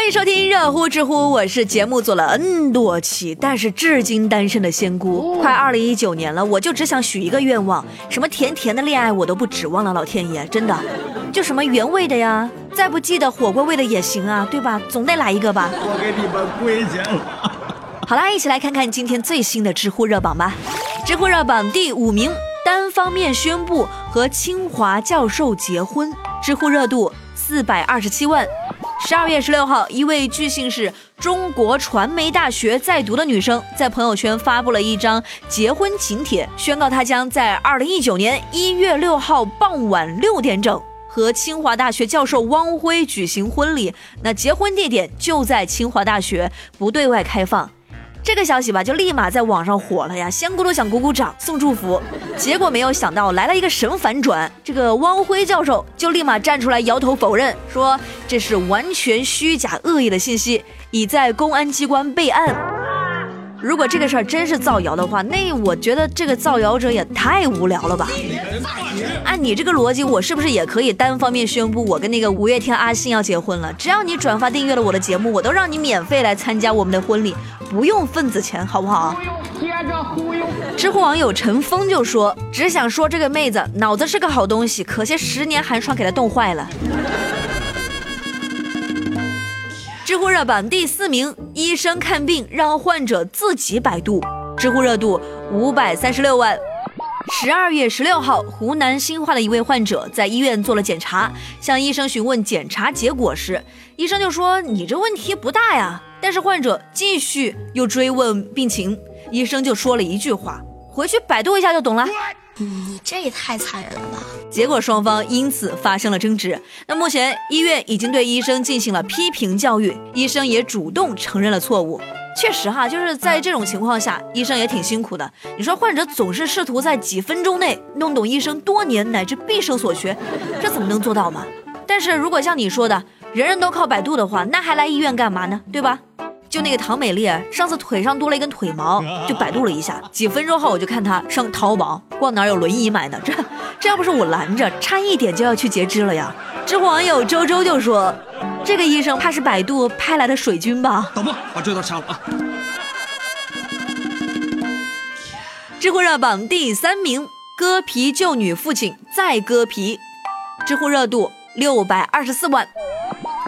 欢迎收听热乎知乎，我是节目做了 N 多期，但是至今单身的仙姑。快二零一九年了，我就只想许一个愿望，什么甜甜的恋爱我都不指望了，老天爷，真的，就什么原味的呀，再不记得火锅味的也行啊，对吧？总得来一个吧。我给你们跪下了。好啦，一起来看看今天最新的知乎热榜吧。知乎热榜第五名，单方面宣布和清华教授结婚，知乎热度四百二十七万。十二月十六号，一位据信是中国传媒大学在读的女生，在朋友圈发布了一张结婚请帖，宣告她将在二零一九年一月六号傍晚六点整和清华大学教授汪辉举行婚礼。那结婚地点就在清华大学，不对外开放。这个消息吧，就立马在网上火了呀，仙姑都想鼓鼓掌送祝福，结果没有想到来了一个神反转，这个汪辉教授就立马站出来摇头否认，说这是完全虚假恶意的信息，已在公安机关备案。如果这个事儿真是造谣的话，那我觉得这个造谣者也太无聊了吧。按你这个逻辑，我是不是也可以单方面宣布我跟那个五月天阿信要结婚了？只要你转发订阅了我的节目，我都让你免费来参加我们的婚礼，不用份子钱，好不好？知乎网友陈峰就说：“只想说这个妹子脑子是个好东西，可惜十年寒窗给她冻坏了。”知乎热榜第四名，医生看病让患者自己百度，知乎热度五百三十六万。十二月十六号，湖南新化的一位患者在医院做了检查，向医生询问检查结果时，医生就说：“你这问题不大呀。”但是患者继续又追问病情，医生就说了一句话：“回去百度一下就懂了。”你这也太残忍了吧！结果双方因此发生了争执。那目前医院已经对医生进行了批评教育，医生也主动承认了错误。确实哈，就是在这种情况下，医生也挺辛苦的。你说患者总是试图在几分钟内弄懂医生多年乃至毕生所学，这怎么能做到嘛？但是如果像你说的，人人都靠百度的话，那还来医院干嘛呢？对吧？就那个唐美丽，上次腿上多了一根腿毛，就百度了一下，几分钟后我就看她上淘宝逛哪有轮椅买的，这这要不是我拦着，差一点就要去截肢了呀。知乎网友周周就说，这个医生怕是百度派来的水军吧？导播把这段掐了啊！知乎热榜第三名，割皮救女父亲再割皮，知乎热度六百二十四万。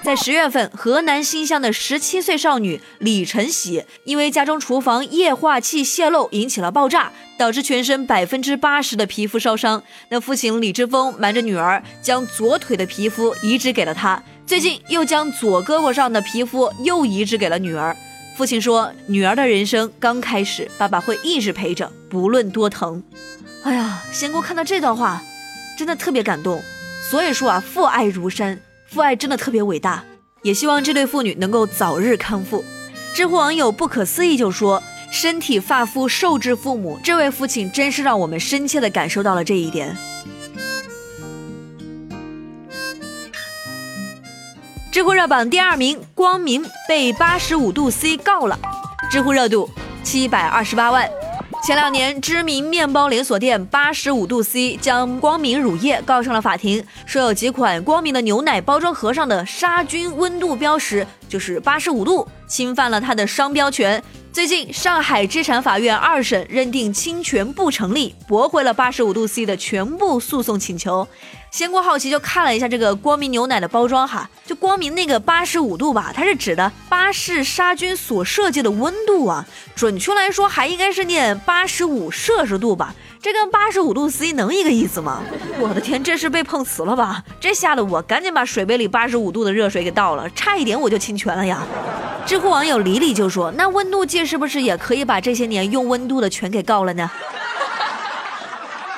在十月份，河南新乡的十七岁少女李晨喜因为家中厨房液化气泄漏引起了爆炸，导致全身百分之八十的皮肤烧伤。那父亲李志峰瞒着女儿，将左腿的皮肤移植给了她，最近又将左胳膊上的皮肤又移植给了女儿。父亲说：“女儿的人生刚开始，爸爸会一直陪着，不论多疼。”哎呀，仙姑看到这段话，真的特别感动。所以说啊，父爱如山。父爱真的特别伟大，也希望这对父女能够早日康复。知乎网友不可思议就说：“身体发肤受之父母，这位父亲真是让我们深切的感受到了这一点。”知乎热榜第二名，光明被八十五度 C 告了，知乎热度七百二十八万。前两年，知名面包连锁店八十五度 C 将光明乳业告上了法庭，说有几款光明的牛奶包装盒上的杀菌温度标识就是八十五度，侵犯了它的商标权。最近，上海知产法院二审认定侵权不成立，驳回了八十五度 C 的全部诉讼请求。仙姑好奇就看了一下这个光明牛奶的包装哈，就光明那个八十五度吧，它是指的巴氏杀菌所设计的温度啊，准确来说还应该是念八十五摄氏度吧，这跟八十五度 C 能一个意思吗？我的天，这是被碰瓷了吧？这吓得我赶紧把水杯里八十五度的热水给倒了，差一点我就侵权了呀。知乎网友李李就说，那温度计是不是也可以把这些年用温度的全给告了呢？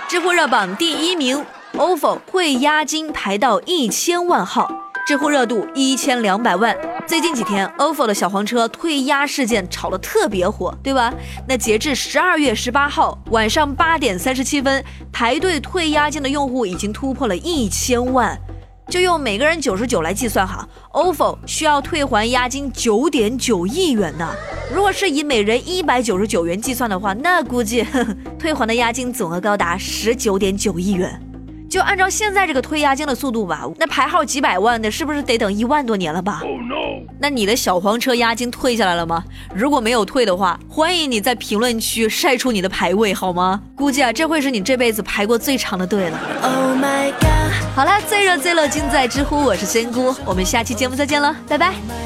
知乎热榜第一名。Ofo 退押金排到一千万号，知乎热度一千两百万。最近几天，ofo 的小黄车退押事件炒得特别火，对吧？那截至十二月十八号晚上八点三十七分，排队退押金的用户已经突破了一千万。就用每个人九十九来计算哈，ofo 需要退还押金九点九亿元呢。如果是以每人一百九十九元计算的话，那估计呵呵 退还的押金总额高达十九点九亿元。就按照现在这个退押金的速度吧，那排号几百万的，是不是得等一万多年了吧？那你的小黄车押金退下来了吗？如果没有退的话，欢迎你在评论区晒出你的排位好吗？估计啊，这会是你这辈子排过最长的队了。Oh my god！好了，最热最乐尽在知乎，我是仙姑，我们下期节目再见了，拜拜。